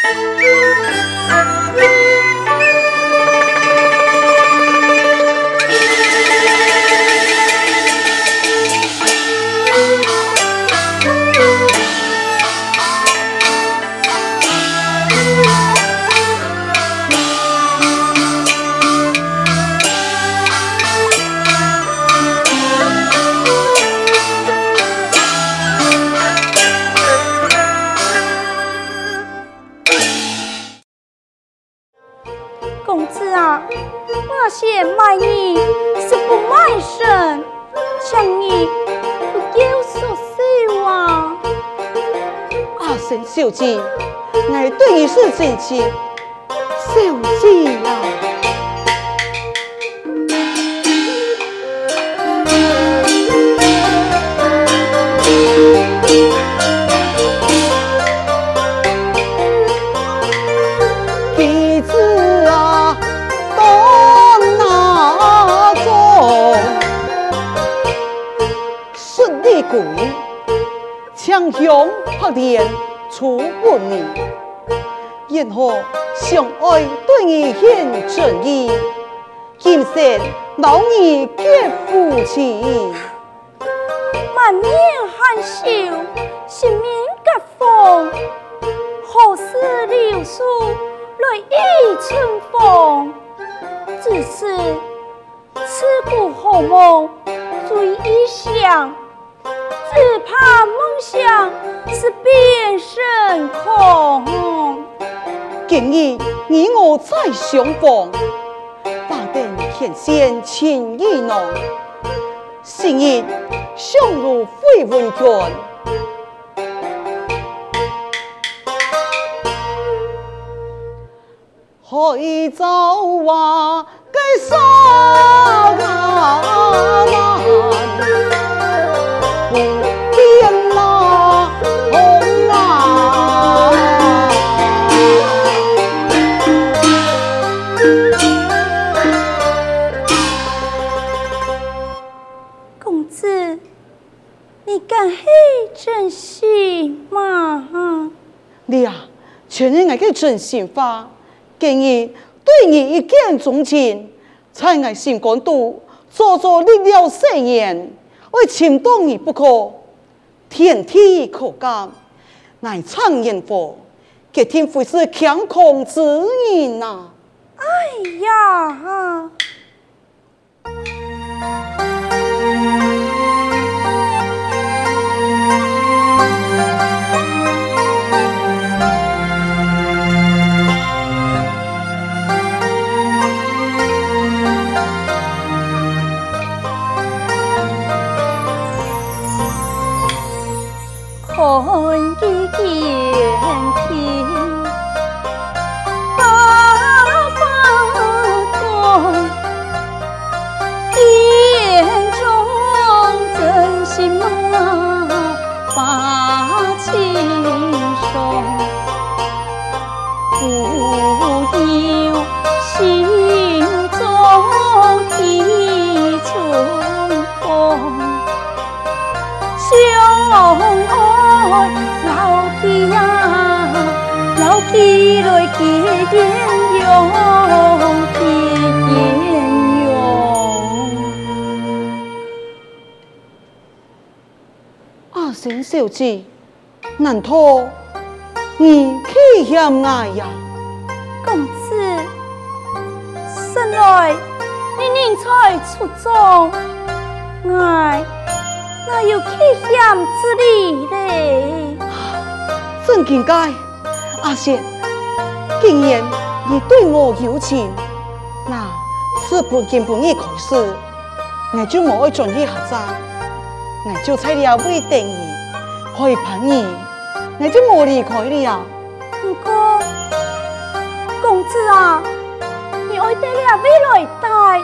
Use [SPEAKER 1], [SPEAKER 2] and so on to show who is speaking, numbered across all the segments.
[SPEAKER 1] 小 初不你，然后相爱对你献诚意，今生老你结夫妻，
[SPEAKER 2] 满面含羞，心面结风，何时留宿来忆春风？只是刺骨何梦最异乡，只怕梦想是变神空。
[SPEAKER 1] 今日你我再相逢，百般甜鲜情意浓，心意相如飞云卷。海藻花该沙全人爱个真心话，今日对你一见钟情，才爱心肝肚，做做你了誓言，为情动你不可，天地可鉴，乃苍烟火，决定会是强控之人呐！
[SPEAKER 2] 哎呀！
[SPEAKER 1] 小姐，难道你气嫌爱呀？
[SPEAKER 2] 公子，生来你人才出众，爱哪有气向之理嘞？
[SPEAKER 1] 真应该，阿贤，既然你对我有情，那是不经不义开始，我就冇爱转移下子，我就猜了未定义。可以陪你，你就冇离开你啊！
[SPEAKER 2] 不过，公子啊，你爱得了未来带，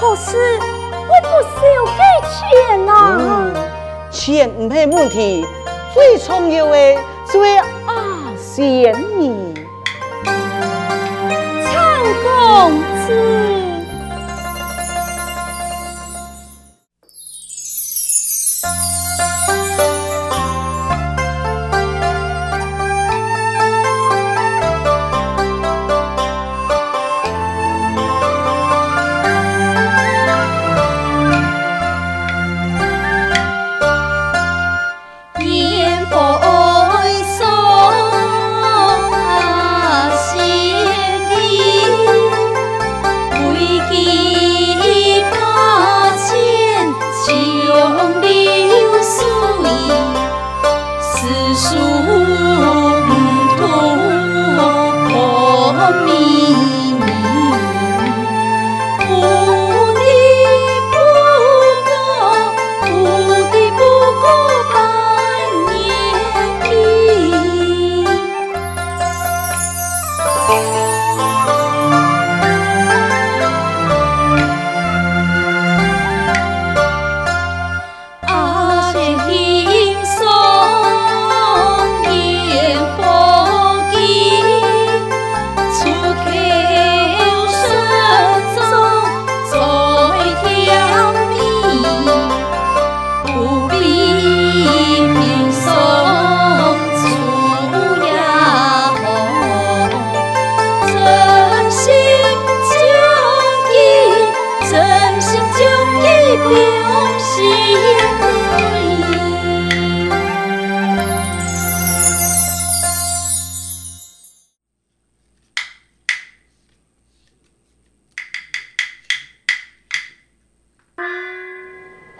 [SPEAKER 2] 可是我不少给钱啊！
[SPEAKER 1] 嗯、钱唔系问题，最重要的是贤你，
[SPEAKER 2] 长公子。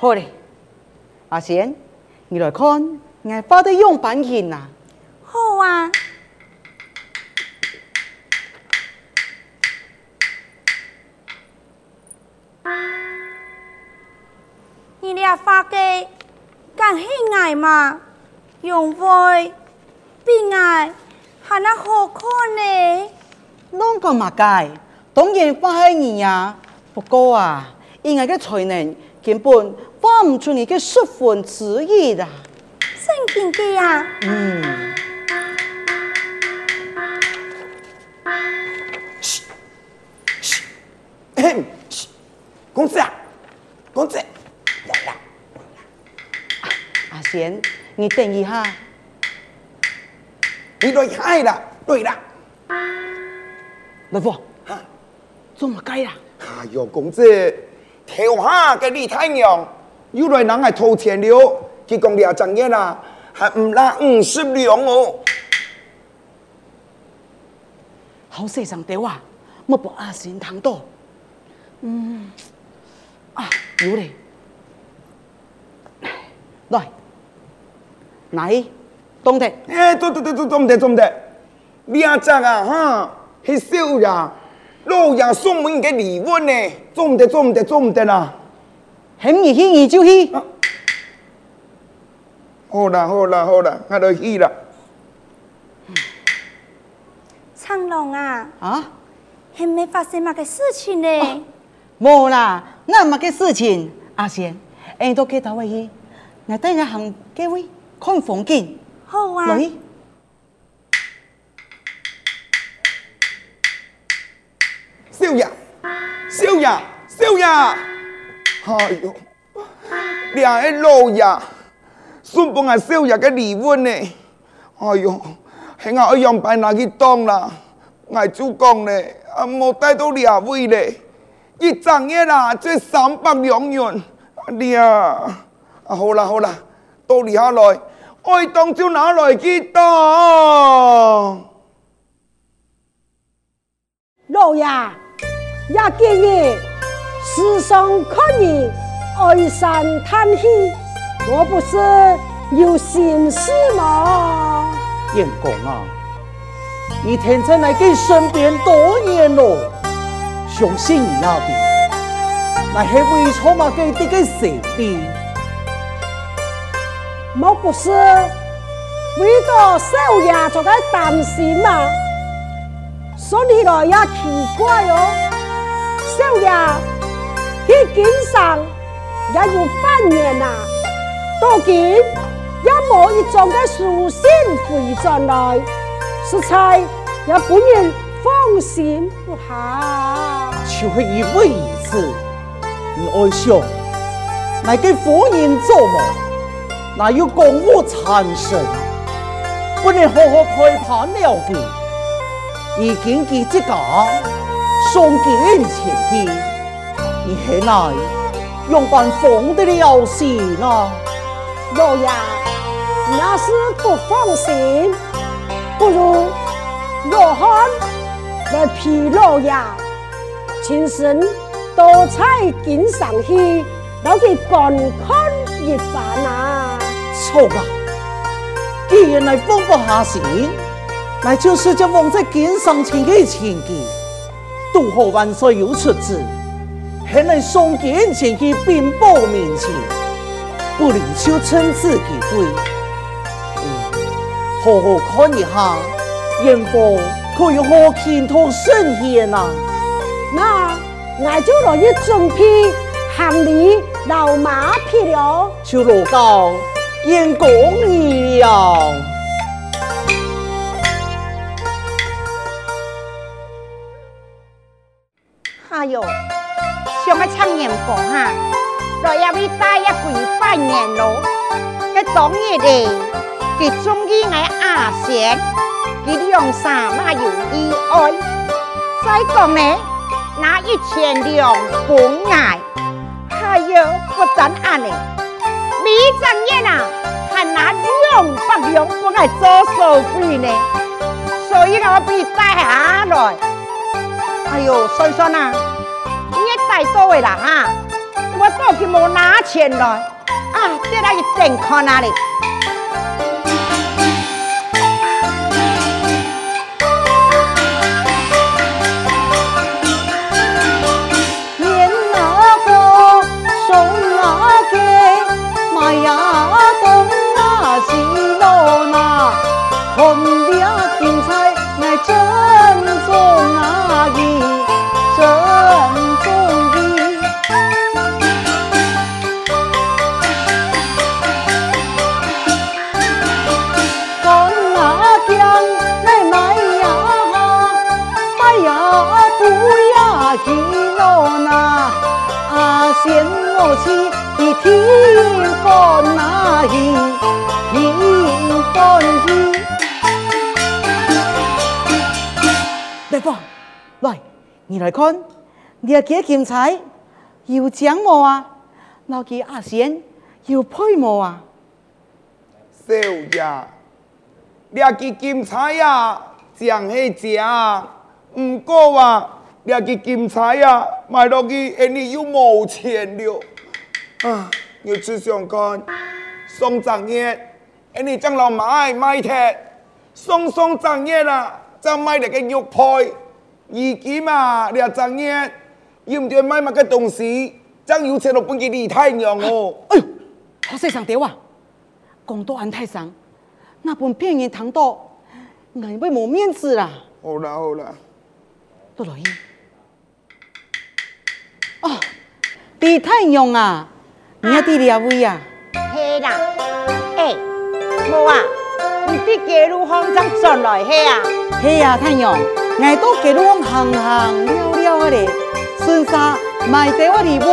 [SPEAKER 1] 好嘞，阿贤，你来看，我发的样板印呐。
[SPEAKER 2] 好啊。你俩发给敢喜爱吗？用会比爱还那好看呢？
[SPEAKER 1] 啷个嘛该？当然发给你呀。不过啊，因为个才能根本。发不出你嘅十分之一啦！
[SPEAKER 2] 真经嘅呀？
[SPEAKER 1] 嗯。
[SPEAKER 3] 嘘嘘，咳嘘，公子啊，公子，来啦！
[SPEAKER 1] 阿贤，你等一下。
[SPEAKER 3] 你来嗨啦，对啦。
[SPEAKER 1] 老婆，啊，做乜鸡啦？
[SPEAKER 3] 哎呦，公子，天下嘅李太娘。有来人还偷钱了，佢讲俩张嘢啦，还唔拉五十两哦。
[SPEAKER 1] 好势上吊啊，莫把阿贤听到。嗯，啊，有嘞，来，来，懂得？
[SPEAKER 3] 哎，懂得，懂得，懂得，懂得。俩张啊，哈，系少爷，老爷送我一个礼物呢，懂得，懂得，懂得啦。
[SPEAKER 1] 很易去，你就去。
[SPEAKER 3] 好啦，好啦，好啦，我就去啦。
[SPEAKER 2] 长龙啊，
[SPEAKER 1] 啊，
[SPEAKER 2] 还没发生乜个事情呢？
[SPEAKER 1] 冇啦，那么个事情，阿贤，你都几多位去？我等下行几位看风景。
[SPEAKER 2] 好啊。
[SPEAKER 1] 来。
[SPEAKER 3] 少爷，少爷，少爷。哎呦，两个老爷送帮俺少爷嘅礼物呢？哎呦，系我一样摆拿去当啦，我主讲咧，啊冇带到两位咧，一张嘢啦，即三百两元，你啊，啊好啦好啦，到你下来，爱当就拿来去
[SPEAKER 4] 当。世上可以爱山叹气，我不是有心事吗？
[SPEAKER 5] 燕公啊，你天在来给身边多年咯，相信你那边，那系为什么给这个谁的？
[SPEAKER 4] 莫不是为个少爷做个担心嘛？说起来也奇怪哦，少爷。佢经上也有半年啦，到今也冇一种嘅书信回转来，实在也不愿放心不下。
[SPEAKER 5] 就是因为如此，你爱想，那给夫人做梦，那有公务缠身，不能好好陪伴了的，已经佢自家送件前去。你何来用办放得了心啊？
[SPEAKER 4] 老爷，那是不放心，不如罗汉来陪老爷，亲身到菜景上去，攞佢观看一番啊！
[SPEAKER 5] 错啊！既然来放不下心，那就是将放在锦上前嘅前景，渡河万岁有出子。还能送件前去禀报面前，不能就趁此机会，嗯，好好看一下，燕凤配合前途圣贤啊！
[SPEAKER 4] 那我就落去准备行李、老马匹了。
[SPEAKER 5] 就落到见公义了。
[SPEAKER 6] 哎呦，上个唱年歌哈，来要为大一跪拜年咯。个当日嘞，佢终于爱阿贤，佢两三马有意爱。再讲呢，那一千两本爱，哎呦，不但安呢，李正业啊，还拿两百两本爱做首付呢，所以我俾带下来。哎呦，孙孙啊，你也带多位啦哈，我到去冇拿钱来，啊，这来一定看哪里？
[SPEAKER 1] 你来看，你阿几金钗有奖冇啊？老几阿贤有配冇啊？
[SPEAKER 3] 少爷，你阿几金钗呀，奖系奖，唔过啊，你阿几金钗呀，买落去，而你又冇钱了。啊，又只想看送粽叶，而你将老买买铁，送送粽叶啦，再买嚟个玉佩。二几嘛，你阿正嘢，要唔要买乜嘅东西？将有钱落本给李太娘哦！
[SPEAKER 1] 哎呦，好势上吊啊！讲到安太上，那本骗人糖多，硬要冇面子啦。
[SPEAKER 3] 好啦好啦，
[SPEAKER 1] 多罗伊。哦，李太娘啊，你阿弟弟阿威啊？
[SPEAKER 6] 系啦，哎，冇啊，你啲记录行怎转来系啊？
[SPEAKER 1] 系啊，太娘。我都给你往行行了了啊嘞，顺沙买得我礼物，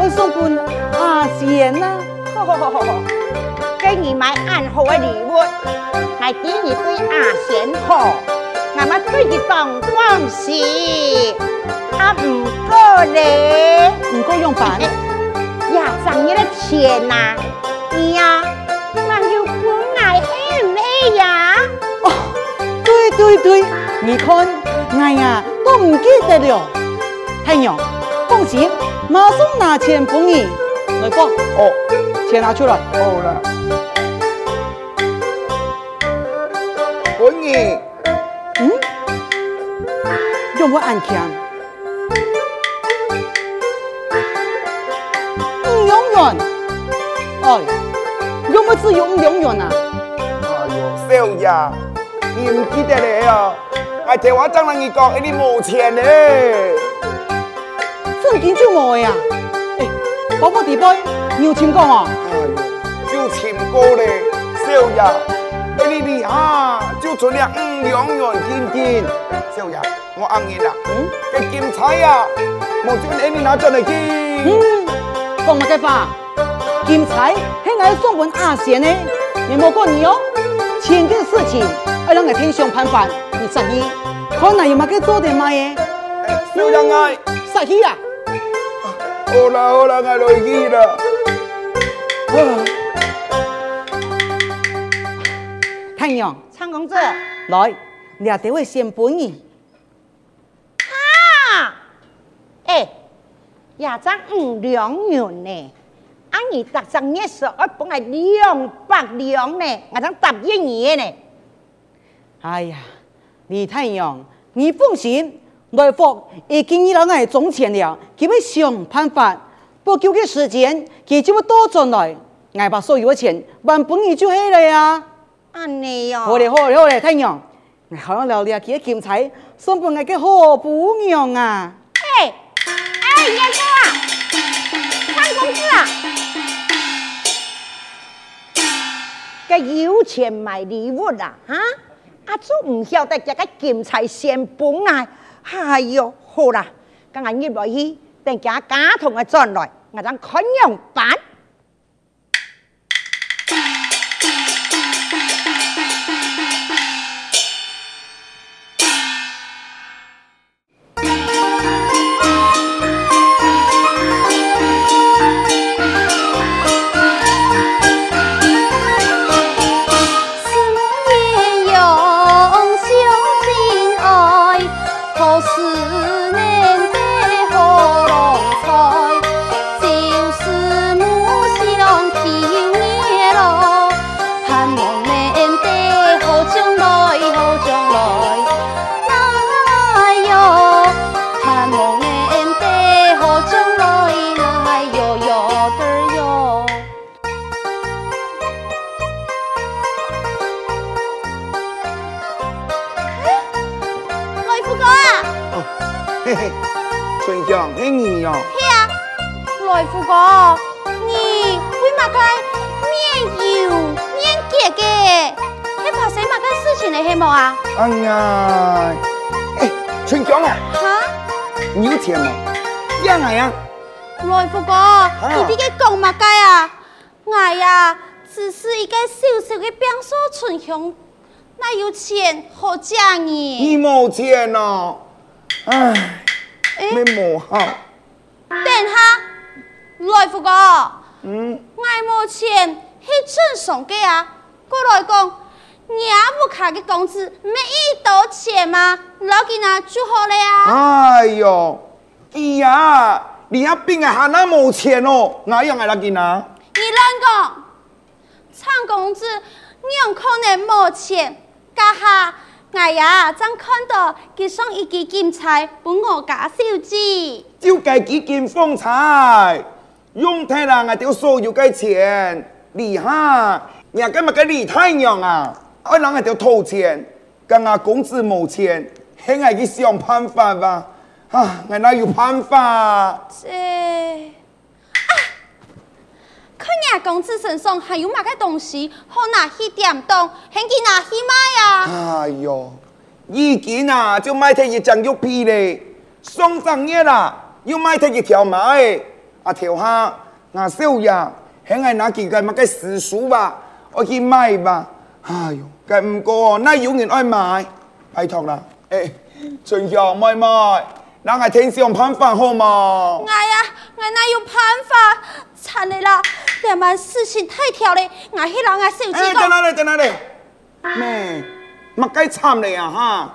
[SPEAKER 1] 我送给阿贤呐。
[SPEAKER 6] 好好好好好，给你买暗号的礼物，还给你对阿贤好，那么对你当关系，啊唔够嘞，
[SPEAKER 1] 唔够用办？
[SPEAKER 6] 呀，赚你的钱呐，你呀，那就不爱黑唔黑呀？
[SPEAKER 1] 哦，对对对，你看。哎呀，都唔记得了。太阳，放心，马上拿钱给你。来过，
[SPEAKER 3] 哦，
[SPEAKER 1] 钱拿出来。
[SPEAKER 3] 好了，给你。
[SPEAKER 1] 我暗强。五两元。哎，用么子用五两元啊？
[SPEAKER 3] 哎呦，少爷，你唔记得了呀？哎，电话张人一讲，哎，你冇钱嘞，
[SPEAKER 1] 真金就冇呀。哎，宝宝弟妹，你有钱过吗？
[SPEAKER 3] 哎呦，有钱过嘞，少爷，存了五两元金金，小爷，我按你啦。嗯，这金钗呀，冇钱哎，你拿出来去。
[SPEAKER 1] 嗯，讲乜嘅话？金钗系爱送给阿贤呢，你莫过你哦。钱嘅事情，要让我天上判断。你十二，可能有冇给做点乜嘢？
[SPEAKER 3] 少爷爱
[SPEAKER 1] 十二啊！
[SPEAKER 3] 好啦好啦，我来去啦。
[SPEAKER 1] 太阳，
[SPEAKER 6] 长公子，
[SPEAKER 1] 来，你阿爹会先帮你。
[SPEAKER 6] 啊！哎，也赚五两元呢。俺儿达成一十，我本来两百两呢，我想答应你呢。
[SPEAKER 1] 哎呀！李太阳，你放心，来福已经依老爱种钱了，佢要想办法，不久嘅时间，佢就会多赚来，爱把所有的钱还本你就系了呀。
[SPEAKER 6] 安尼哟。
[SPEAKER 1] 好嘞，好嘞，好嘞，太阳，我好像聊聊几个金财，送给我个好姑娘啊！
[SPEAKER 7] 哎哎，燕哥啊，潘公子啊，
[SPEAKER 6] 个有钱买礼物啦，啊！阿祖唔晓得这个金财先本啊！哎呦，好啦，今日入来去，等家家同我转来，我将看
[SPEAKER 7] 样办。嘛个事情嚟系冇啊？
[SPEAKER 3] 哎呀，哎，春江啊。
[SPEAKER 7] 哈？
[SPEAKER 3] 你有钱吗？点来呀？
[SPEAKER 7] 来福哥，你这个讲嘛该啊？我呀，只是一个小小的变数，春香，哪有钱好嫁你？
[SPEAKER 3] 你冇钱哦。唉，没磨好。
[SPEAKER 7] 等下，来福哥，嗯，我冇钱去挣送嘅啊。过来讲，廿五卡的工资没一刀钱吗？老给那就好了呀。
[SPEAKER 3] 哎呦，哎呀，你阿病啊，还那冇钱哦，哪样啊老给那？
[SPEAKER 7] 你乱讲，涨工资，你用可能没钱，家下。哎呀，真看到佢送一支金钗不我家小子，
[SPEAKER 3] 就该几金风采，用太郎啊，丢所有嘅钱，厉害！你今日个李太娘啊，我啷个丢偷钱？跟阿公子冇钱，现爱去想办法吧。啊，我哪有办法？
[SPEAKER 7] 这啊，看你公子身上还有乜个东西，好拿去点动，还给拿去卖啊？
[SPEAKER 3] 哎哟，一斤啊就买得一张肉皮嘞，双张嘢啦又买得一条马诶，啊条虾阿少爷，现爱拿几个乜个私书吧，我去买吧。哎呦，咁唔过，那有人爱买，拜托啦。诶，春香买买，那我听想办法好嘛？
[SPEAKER 7] 哎呀，我哪有办法？惨嘞啦！两万事情太跳嘞，我去让我手机。
[SPEAKER 3] 哎，在哪里？在哪里？咩？乜该惨嘞啊哈！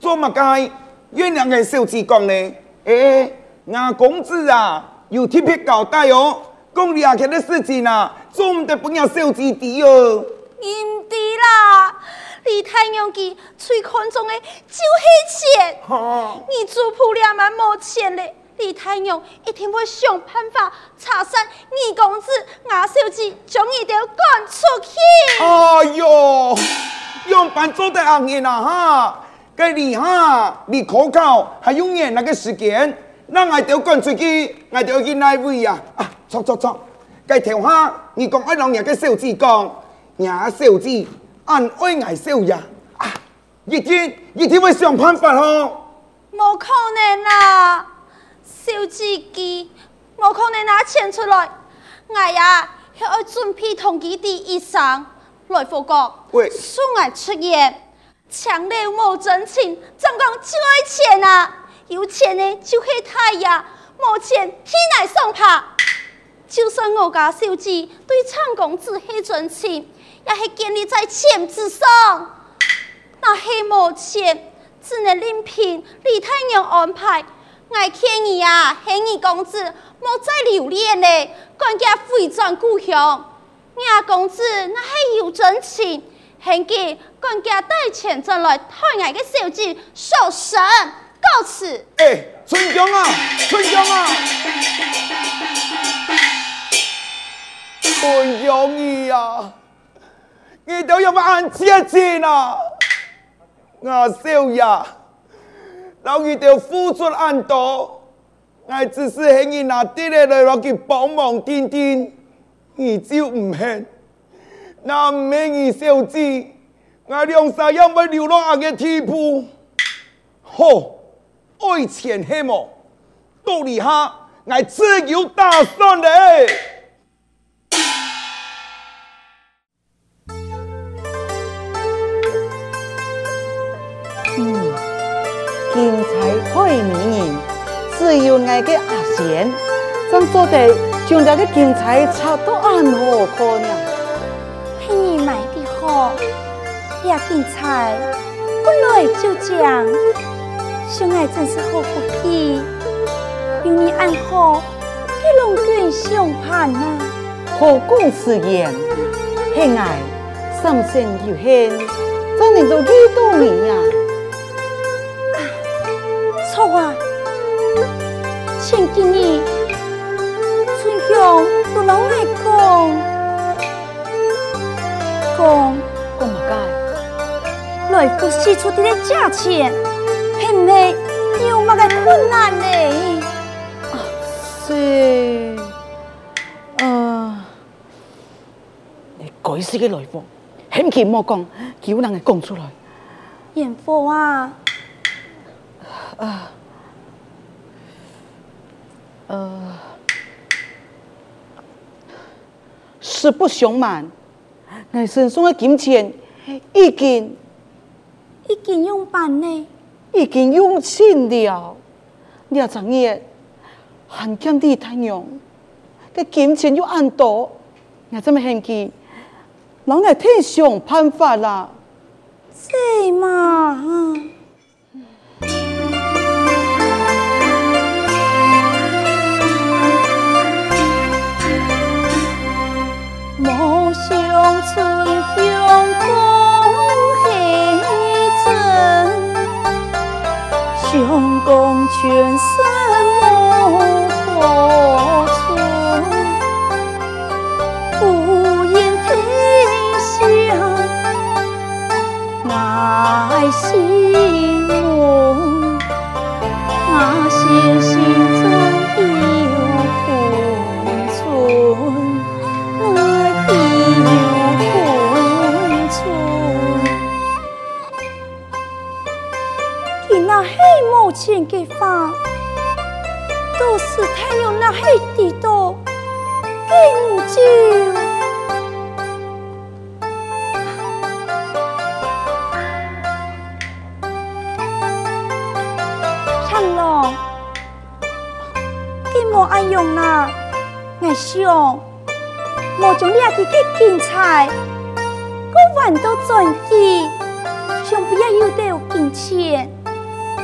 [SPEAKER 3] 做乜该？原谅个手机讲嘞。哎，我公子啊，有特别交代哦，讲两天的事情啊，做唔得不要手机的哦。
[SPEAKER 7] 唔对啦，李太娘佢最看重的就是钱。
[SPEAKER 3] 哈！
[SPEAKER 7] 你做铺两万冇钱嘞。李太娘一定会想办法查杀二公子亚小姐将伊条赶出去。
[SPEAKER 3] 哎呦，样办做得行嘅啦哈！该你哈，你可靠还用年那个时间，那我条赶出去，我条去哪位呀？啊，错错错，该条哈，你讲爱让人个小姐讲，亚小姐俺爱爱小呀，啊，一天一定会想办法哦。
[SPEAKER 7] 冇可能啦！小姐姐，冇可能拿钱出来，我呀要准备同佢哋一生来复国，送我出院，强烈冇真情，怎讲就爱钱啊？有钱呢就去太阳，冇钱天来送他。就算我家小姐对长公子系真情，也是建立在钱之上，那系冇钱，只能另凭李太娘安排。我劝你啊，劝你公子莫再留恋嘞，赶紧回转故乡。我公子那系有真情，劝佢赶紧带钱进来，抬我个小姐受审告辞。
[SPEAKER 3] 哎，春江啊，春江啊，春香你都要按借钱啊？我少爷，老二就付出很多，我只是希你拿啲嚟嚟攞佢帮忙点点，你就唔肯，那唔系你小子，我两世因为流落阿嘅地步，吼，爱钱系么？道理下，我自有打算嘞。
[SPEAKER 1] 金钗配美人，只有我嘅阿贤，咱做得将这个金钗插到安好看呀？
[SPEAKER 2] 系你买的好，呀金钗本来就讲，相爱真是好福气，有你安好，给龙卷相盼啊！
[SPEAKER 1] 何公此言？系爱三生有幸，怎能够遇到你呀？
[SPEAKER 2] 前几年春香都老爱讲讲
[SPEAKER 1] 讲乜解？
[SPEAKER 2] 来个四处的价钱，系咪有乜个困难呢？
[SPEAKER 1] 啊，是，呃，你改死嘅来货，险奇莫讲，叫人嚟讲出来。
[SPEAKER 2] 严父啊！
[SPEAKER 1] 啊，呃，实不相瞒，我身上的金钱已经
[SPEAKER 2] 已经用完呢，
[SPEAKER 1] 已经用尽了。两张嘢还欠地太阳，这金钱又很多，我这么嫌弃，老来天想办法啦。
[SPEAKER 2] 是嘛？全是想，我将你阿几个金钗，我还都转机，想不要又得有金钱，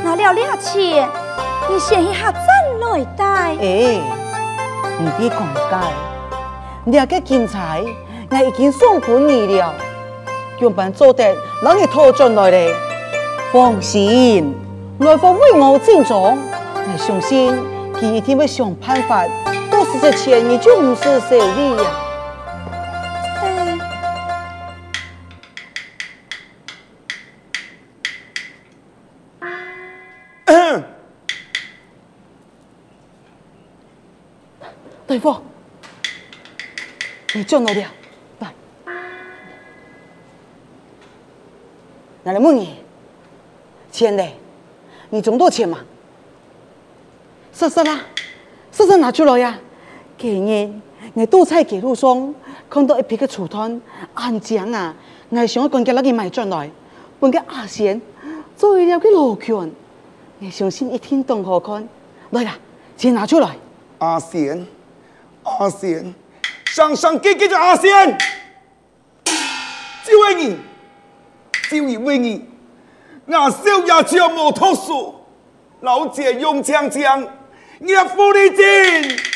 [SPEAKER 2] 拿了俩钱，你先一下再来带。
[SPEAKER 1] 哎，你别讲解，你阿个金钗，我已经送给你了，用本做得让你拖进来嘞。放心，来访为我尽忠，我相信他一定会想办法。都是这钱，你就不是手里呀。嗯。大夫，你赚了点，来，拿来问你，钱嘞？你赚多钱嘛？说说啦，说说拿出来呀。今日我都在街路上看到一批个厨团，安讲啊，我想要赶紧攞佢买进来，搬个阿贤做一了个罗裙，我相信一天都好看。来啦，钱拿出来。
[SPEAKER 3] 阿贤，阿贤，上上给给着阿贤，就为你，就因为你，我小爷就冇脱手，老姐用枪枪，你要付你钱。